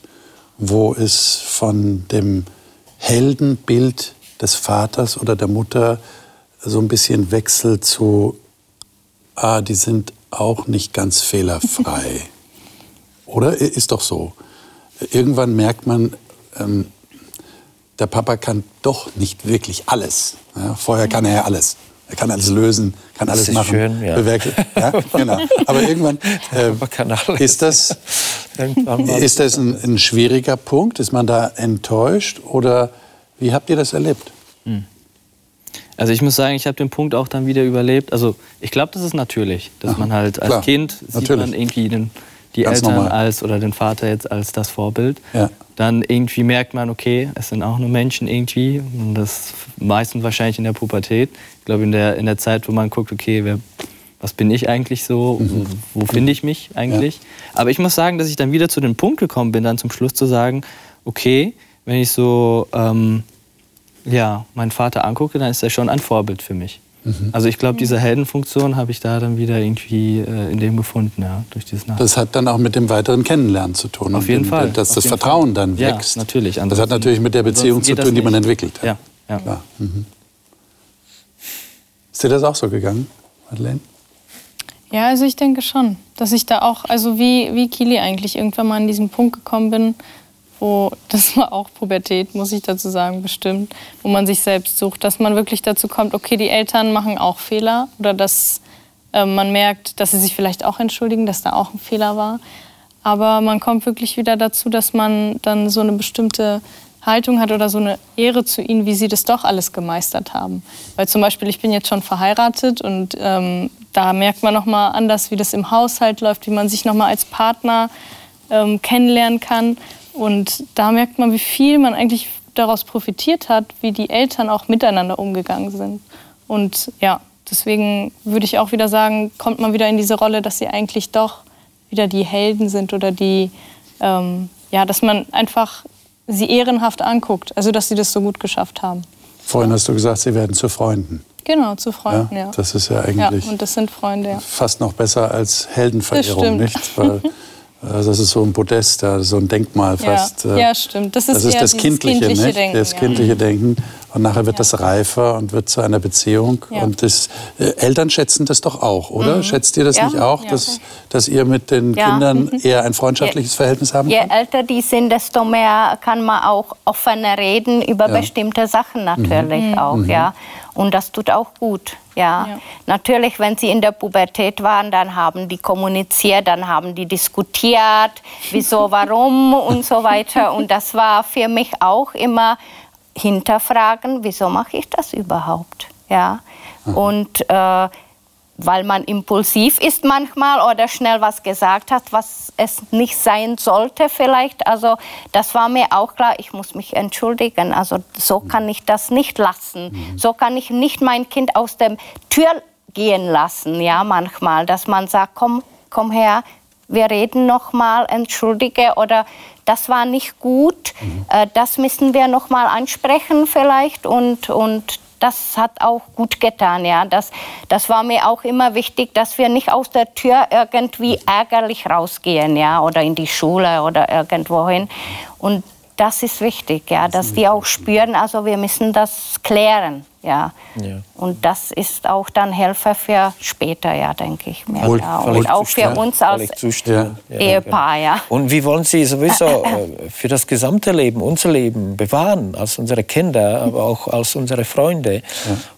wo es von dem Heldenbild des Vaters oder der Mutter so ein bisschen wechselt zu, ah, die sind auch nicht ganz fehlerfrei. Oder? Ist doch so. Irgendwann merkt man, ähm, der Papa kann doch nicht wirklich alles. Ja, vorher kann er ja alles. Er kann alles lösen, kann alles machen. Schön, ja. ja. genau. Aber irgendwann äh, ist das, ist das ein, ein, schwieriger Punkt? Ist man da enttäuscht? Oder wie habt ihr das erlebt? Hm. Also ich muss sagen, ich habe den Punkt auch dann wieder überlebt. Also ich glaube, das ist natürlich, dass man halt als klar, Kind sieht natürlich. man irgendwie den die Ganz Eltern normal. als oder den Vater jetzt als das Vorbild. Ja. Dann irgendwie merkt man, okay, es sind auch nur Menschen irgendwie. Und das meistens wahrscheinlich in der Pubertät. Ich glaube, in der, in der Zeit, wo man guckt, okay, wer, was bin ich eigentlich so? Mhm. Wo, wo finde ich mich eigentlich? Ja. Aber ich muss sagen, dass ich dann wieder zu dem Punkt gekommen bin, dann zum Schluss zu sagen, okay, wenn ich so ähm, ja, meinen Vater angucke, dann ist er schon ein Vorbild für mich. Mhm. Also ich glaube, diese Heldenfunktion habe ich da dann wieder irgendwie äh, in dem gefunden, ja, durch dieses Nach Das hat dann auch mit dem weiteren Kennenlernen zu tun. Auf jeden dem, Fall. Dass Auf das Vertrauen Fall. dann wächst. Ja, natürlich. das hat natürlich mit der Beziehung zu tun, die man entwickelt hat. Ja, ja. ja. Mhm. Ist dir das auch so gegangen, Madeleine? Ja, also ich denke schon, dass ich da auch, also wie, wie Kili eigentlich irgendwann mal an diesen Punkt gekommen bin, wo, das war auch Pubertät, muss ich dazu sagen, bestimmt, wo man sich selbst sucht, dass man wirklich dazu kommt, okay, die Eltern machen auch Fehler oder dass äh, man merkt, dass sie sich vielleicht auch entschuldigen, dass da auch ein Fehler war. Aber man kommt wirklich wieder dazu, dass man dann so eine bestimmte Haltung hat oder so eine Ehre zu ihnen, wie sie das doch alles gemeistert haben. Weil zum Beispiel, ich bin jetzt schon verheiratet und ähm, da merkt man nochmal anders, wie das im Haushalt läuft, wie man sich nochmal als Partner ähm, kennenlernen kann. Und da merkt man, wie viel man eigentlich daraus profitiert hat, wie die Eltern auch miteinander umgegangen sind. Und ja, deswegen würde ich auch wieder sagen, kommt man wieder in diese Rolle, dass sie eigentlich doch wieder die Helden sind oder die, ähm, ja, dass man einfach sie ehrenhaft anguckt, also dass sie das so gut geschafft haben. Vorhin hast du gesagt, sie werden zu Freunden. Genau, zu Freunden, ja. ja. Das ist ja eigentlich. Ja, und das sind Freunde, ja. Fast noch besser als Heldenverehrung, nicht? Weil Also das ist so ein Podest, so ein Denkmal fast. Ja, ja stimmt. Das ist, das, ist das kindliche, kindliche nicht? Denken, das kindliche ja. Denken. Und nachher wird ja. das reifer und wird zu einer Beziehung. Und das, äh, Eltern schätzen das doch auch, oder? Mhm. Schätzt ihr das nicht auch, dass, dass ihr mit den Kindern mhm. eher ein freundschaftliches Verhältnis haben Je älter die sind, desto mehr kann man auch offener reden über bestimmte Sachen natürlich mhm. auch. Mhm. Ja. Und das tut auch gut. Ja. ja. Natürlich, wenn sie in der Pubertät waren, dann haben die kommuniziert, dann haben die diskutiert, wieso, warum und so weiter. Und das war für mich auch immer hinterfragen, wieso mache ich das überhaupt? Ja. Und äh, weil man impulsiv ist manchmal oder schnell was gesagt hat, was es nicht sein sollte vielleicht. Also das war mir auch klar, ich muss mich entschuldigen. Also so kann ich das nicht lassen. Mhm. So kann ich nicht mein Kind aus der Tür gehen lassen, ja, manchmal, dass man sagt, komm, komm her, wir reden noch mal, entschuldige oder das war nicht gut, mhm. Äh, das müssen wir noch mal ansprechen vielleicht und, und das hat auch gut getan. Ja. Das, das war mir auch immer wichtig, dass wir nicht aus der Tür irgendwie ärgerlich rausgehen ja, oder in die Schule oder irgendwohin. Und das ist wichtig, ja, dass die auch spüren, also wir müssen das klären. Ja. ja. Und das ist auch dann Helfer für später, ja, denke ich mir. Wohl, ja. Und auch für uns als ja. Ehepaar. Ja. Und wie wollen Sie sowieso äh, für das gesamte Leben, unser Leben bewahren, als unsere Kinder, aber auch als unsere Freunde?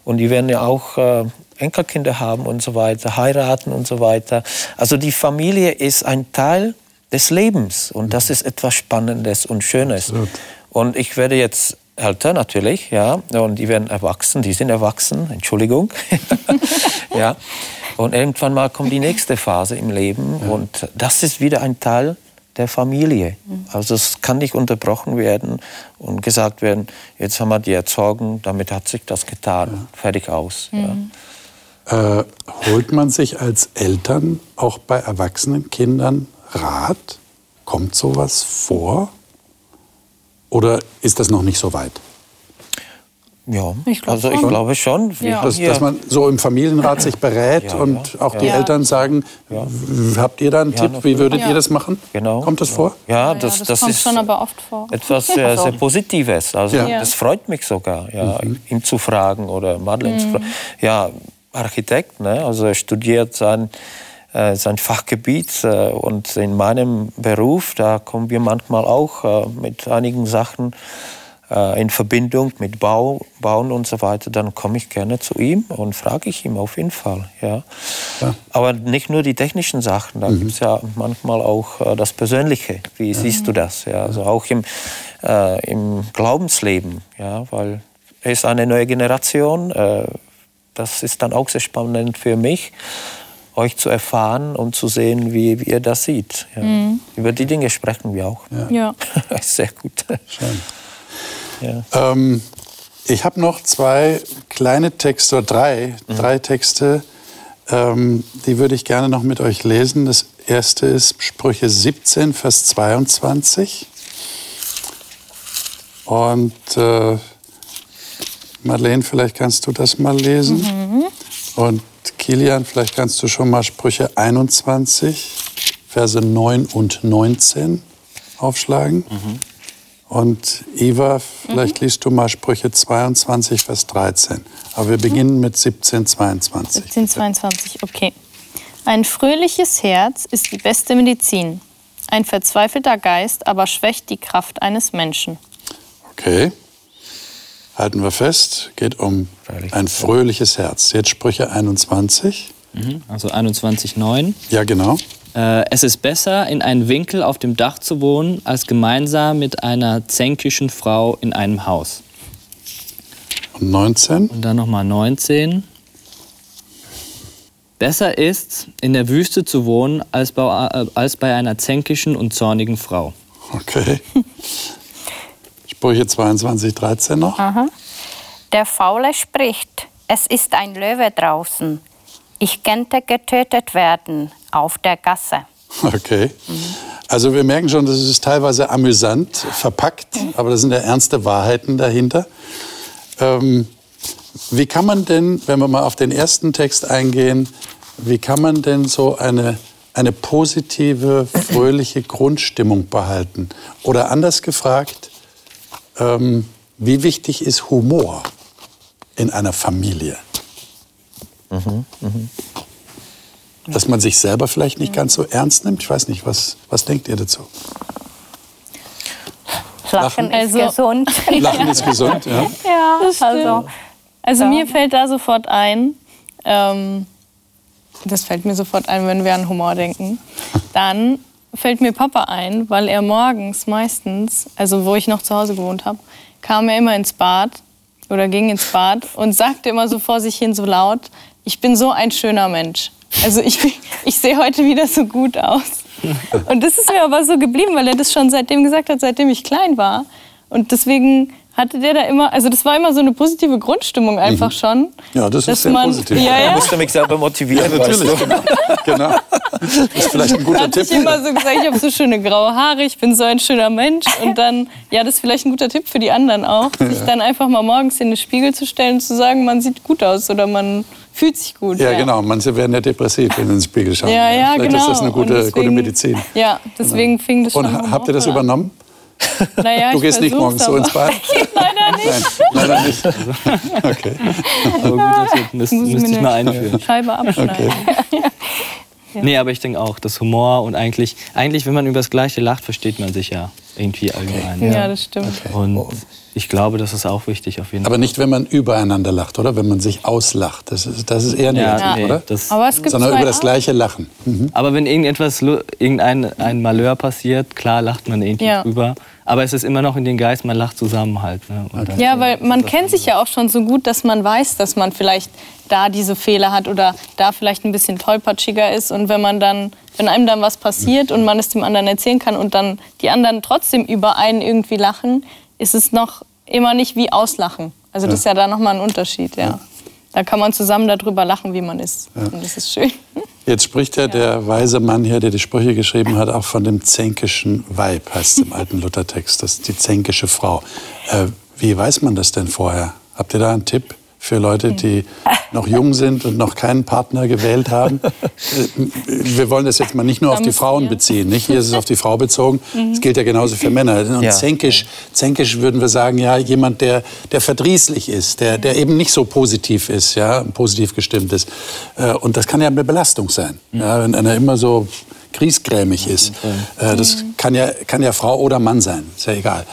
Und die werden ja auch äh, Enkelkinder haben und so weiter, heiraten und so weiter. Also die Familie ist ein Teil des Lebens und das ist etwas Spannendes und Schönes. Absolut. Und ich werde jetzt älter natürlich, ja, und die werden erwachsen, die sind erwachsen, Entschuldigung, ja. Und irgendwann mal kommt die nächste Phase im Leben ja. und das ist wieder ein Teil der Familie. Mhm. Also es kann nicht unterbrochen werden und gesagt werden, jetzt haben wir die erzogen, damit hat sich das getan, ja. fertig aus. Mhm. Ja. Äh, holt man sich als Eltern auch bei erwachsenen Kindern Rat? Kommt sowas vor? Oder ist das noch nicht so weit? Ja, Ich glaub also ich schon. glaube schon. Ja. Dass, dass man so im Familienrat sich berät Ja, und ja. auch die Ja. Eltern sagen, habt ihr da einen Ja, Tipp, wie würdet Ja. ihr das machen? Genau. Kommt das vor? Ja, Ja, das, das, das, kommt ist schon aber oft vor. etwas sehr, sehr Positives. Also Ja. das freut mich sogar, ja, ihn zu fragen oder Madeleine zu fragen. Ja, Architekt, ne? also er studiert sein, äh, sein Fachgebiet äh, und in meinem Beruf, da kommen wir manchmal auch äh, mit einigen Sachen äh, in Verbindung mit Bau, Bauen und so weiter, dann komme ich gerne zu ihm und frage ich ihn auf jeden Fall. Ja. Aber nicht nur die technischen Sachen, da gibt es ja manchmal auch äh, das Persönliche. Wie siehst du das? Ja, also auch im, äh, im Glaubensleben, ja, weil er ist eine neue Generation. Äh, das ist dann auch sehr spannend für mich, euch zu erfahren und zu sehen, wie, wie ihr das seht. Ja. Über die Dinge sprechen wir auch. Ja. sehr gut. Schön. Ja. Ähm, ich habe noch zwei kleine Texte, oder drei, drei Texte, ähm, die würde ich gerne noch mit euch lesen. Das erste ist Sprüche 17, Vers 22. Und äh, Madeleine, vielleicht kannst du das mal lesen. Und Kilian, vielleicht kannst du schon mal Sprüche 21, Verse 9 und 19 aufschlagen. Und Eva, vielleicht liest du mal Sprüche 22, Vers 13. Aber wir beginnen mit 17, 22. 1722, okay. Ein fröhliches Herz ist die beste Medizin. Ein verzweifelter Geist aber schwächt die Kraft eines Menschen. Okay. Halten wir fest, geht um ein fröhliches Herz. Jetzt Sprüche 21. Also 21,9. Ja, genau. Äh, es ist besser, in einem Winkel auf dem Dach zu wohnen, als gemeinsam mit einer zänkischen Frau in einem Haus. Und 19. Und dann nochmal 19. Besser ist, in der Wüste zu wohnen, als bei, äh, als bei einer zänkischen und zornigen Frau. Okay. Sprüche 22, 13 noch. Der Faule spricht, es ist ein Löwe draußen. Ich könnte getötet werden auf der Gasse. Okay. Also wir merken schon, das ist teilweise amüsant verpackt, aber da sind ja ernste Wahrheiten dahinter. Ähm, wie kann man denn, wenn wir mal auf den ersten Text eingehen, wie kann man denn so eine, eine positive, fröhliche Grundstimmung behalten? Oder anders gefragt, ähm, wie wichtig ist Humor in einer Familie? Dass man sich selber vielleicht nicht ganz so ernst nimmt? Ich weiß nicht, was, was denkt ihr dazu? Lachen ist Also- gesund. Lachen ist gesund, ja. ja, also Also Ja. mir fällt da sofort ein, ähm, das fällt mir sofort ein, wenn wir an Humor denken. Dann fällt mir Papa ein, weil er morgens meistens, also wo ich noch zu Hause gewohnt habe, kam er immer ins Bad oder ging ins Bad und sagte immer so vor sich hin so laut, ich bin so ein schöner Mensch. Also ich, ich sehe heute wieder so gut aus. Und das ist mir aber so geblieben, weil er das schon seitdem gesagt hat, seitdem ich klein war. Und deswegen hatte der da immer, also das war immer so eine positive Grundstimmung einfach schon. Ja, das ist sehr man, positiv. Ja, Ich ja. musste mich selber motivieren. weißt du? genau. Das ist vielleicht ein guter Hatte Tipp. ich immer so gesagt, ich habe so schöne graue Haare, ich bin so ein schöner Mensch. Und dann, ja, das ist vielleicht ein guter Tipp für die anderen auch, sich dann einfach mal morgens in den Spiegel zu stellen und zu sagen, man sieht gut aus oder man fühlt sich gut. Ja, genau. Manche werden ja depressiv, wenn sie in den Spiegel schauen. Ja, ja, Vielleicht genau. ist das eine Und gute, deswegen- gute Medizin. Ja, deswegen fing das Und schon am habt ihr das an. Naja, Du ich gehst nicht morgens so ins Bad? Leider nicht. Nein, leider nicht. Okay. Aber müsst, Muss ich müsste mir ich mal eine einführen. Scheibe abschneiden. Nee, aber ich denke auch, das Humor und eigentlich, eigentlich, wenn man über das Gleiche lacht, versteht man sich ja irgendwie allgemein. Ja, das stimmt. Und ich glaube, das ist auch wichtig auf jeden Fall. Aber nicht, wenn man übereinander lacht, oder? Wenn man sich auslacht. Das ist, das ist eher Ja, negativ, nee, oder? das- Aber es gibt Sondern über das gleiche Lachen. Mhm. Aber wenn irgendetwas, irgendein ein Malheur passiert, klar lacht man irgendwie Ja. drüber. Aber es ist immer noch in den Geist, man lacht zusammen halt. Ne? Und dann- Ja, weil man kennt sich ja auch schon so gut, dass man weiß, dass man vielleicht da diese Fehler hat oder da vielleicht ein bisschen tollpatschiger ist. Und wenn man dann, wenn einem dann was passiert und man es dem anderen erzählen kann und dann die anderen trotzdem über einen irgendwie lachen, ist es noch immer nicht wie auslachen. Also das ist ja da nochmal ein Unterschied, ja. da kann man zusammen darüber lachen, wie man ist. Ja. Und das ist schön. Jetzt spricht ja, ja, der weise Mann hier, der die Sprüche geschrieben hat, auch von dem zänkischen Weib, heißt es im alten Luthertext. Das ist die zänkische Frau. Äh, wie weiß man das denn vorher? Habt ihr da einen Tipp? Für Leute, die noch jung sind und noch keinen Partner gewählt haben. Wir wollen das jetzt mal nicht nur auf die Frauen beziehen. Nicht? Hier ist es auf die Frau bezogen. Mhm. Es gilt ja genauso für Männer. Und ja. zänkisch, zänkisch würden wir sagen, ja, jemand, der, der verdrießlich ist, der, der eben nicht so positiv ist, ja, positiv gestimmt ist. Äh, und das kann ja eine Belastung sein. Ja, wenn einer immer so griesgrämig ist. Äh, das kann ja, kann ja Frau oder Mann sein, ist ja egal.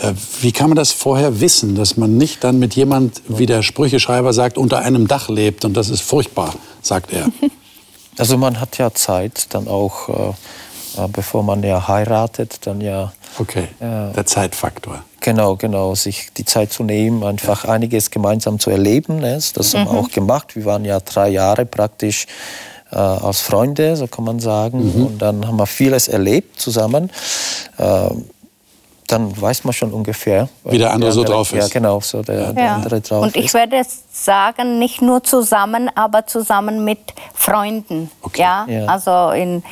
Äh, wie kann man das vorher wissen, dass man nicht dann mit jemand, wie der Sprücheschreiber sagt, unter einem Dach lebt und das ist furchtbar, sagt er? Also man hat ja Zeit, dann auch, äh, äh bevor man ja heiratet, dann ja. Okay, äh, der Zeitfaktor. Genau, genau, sich die Zeit zu nehmen, einfach einiges gemeinsam zu erleben. Ne? Das haben wir mhm. auch gemacht. Wir waren ja drei Jahre praktisch äh, als Freunde, so kann man sagen. Mhm. Und dann haben wir vieles erlebt zusammen. Äh, dann weiß man schon ungefähr, wie der andere, der so drauf ist. Ja, genau, so der, ja. der andere drauf Und ich ist. würde sagen, nicht nur zusammen, aber zusammen mit Freunden. Okay. Ja? ja? also in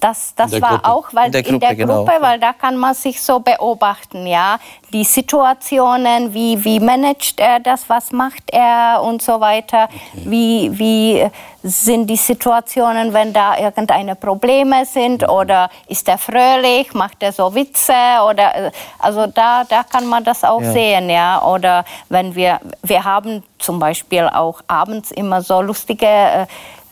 das, das war Gruppe. auch, weil in der Gruppe, in der. Gruppe genau. weil da kann man sich so beobachten, ja, die Situationen, wie, wie managt er das, was macht er und so weiter, okay. wie, wie sind die Situationen, wenn da irgendeine Probleme sind mhm. oder ist er fröhlich, macht er so Witze oder, also da, da kann man das auch ja. sehen, ja, oder wenn wir, wir haben zum Beispiel auch abends immer so lustige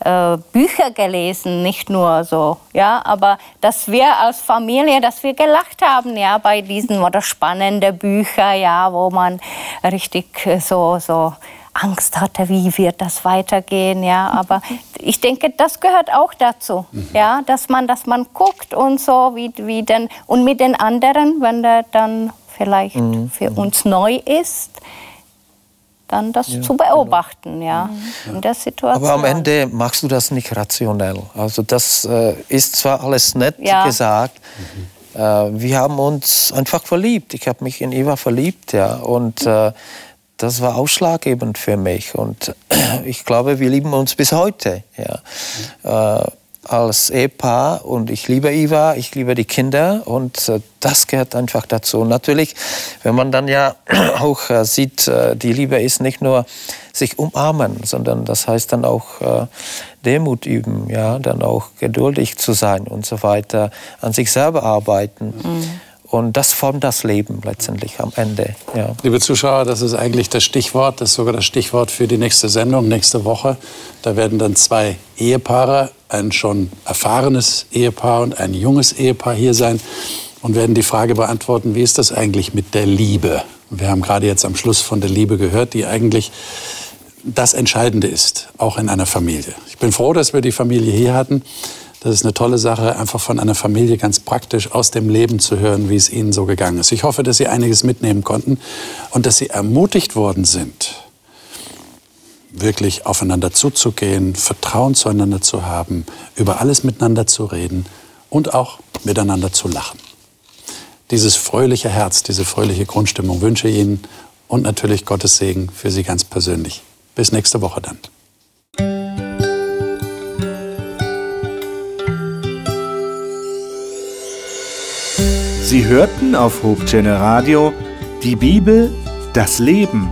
äh, Bücher gelesen, nicht nur so, ja, aber dass wir als Familie, dass wir gelacht haben, ja, bei diesen oder spannende Bücher, ja, wo man richtig äh, so so Angst hatte, wie wird das weitergehen, ja, aber ich denke, das gehört auch dazu, mhm. ja, dass man, dass man guckt und so, wie, wie denn, und mit den anderen, wenn der dann vielleicht mhm. für uns neu ist, dann das ja, zu beobachten, genau. ja, in der Situation. Aber am Ende machst du das nicht rationell. Also das äh, ist zwar alles nett ja. gesagt, mhm. äh, wir haben uns einfach verliebt. Ich habe mich in Eva verliebt, ja, und äh, das war ausschlaggebend für mich. Und ich glaube, wir lieben uns bis heute, ja. Mhm als Ehepaar und ich liebe Iva, ich liebe die Kinder und äh, das gehört einfach dazu. Und natürlich, wenn man dann ja auch äh, sieht, äh, die Liebe ist nicht nur sich umarmen, sondern das heißt dann auch äh, Demut üben, ja, dann auch geduldig zu sein und so weiter, an sich selber arbeiten. Mhm. Und das formt das Leben letztendlich am Ende. Ja. Liebe Zuschauer, das ist eigentlich das Stichwort, das ist sogar das Stichwort für die nächste Sendung, nächste Woche. Da werden dann zwei Ehepaare, ein schon erfahrenes Ehepaar und ein junges Ehepaar hier sein und werden die Frage beantworten, wie ist das eigentlich mit der Liebe? Wir haben gerade jetzt am Schluss von der Liebe gehört, die eigentlich das Entscheidende ist, auch in einer Familie. Ich bin froh, dass wir die Familie hier hatten. Das ist eine tolle Sache, einfach von einer Familie ganz praktisch aus dem Leben zu hören, wie es ihnen so gegangen ist. Ich hoffe, dass Sie einiges mitnehmen konnten und dass Sie ermutigt worden sind, wirklich aufeinander zuzugehen, Vertrauen zueinander zu haben, über alles miteinander zu reden und auch miteinander zu lachen. Dieses fröhliche Herz, diese fröhliche Grundstimmung wünsche ich Ihnen und natürlich Gottes Segen für Sie ganz persönlich. Bis nächste Woche dann. Sie hörten auf Hochchannel Radio die Bibel, das Leben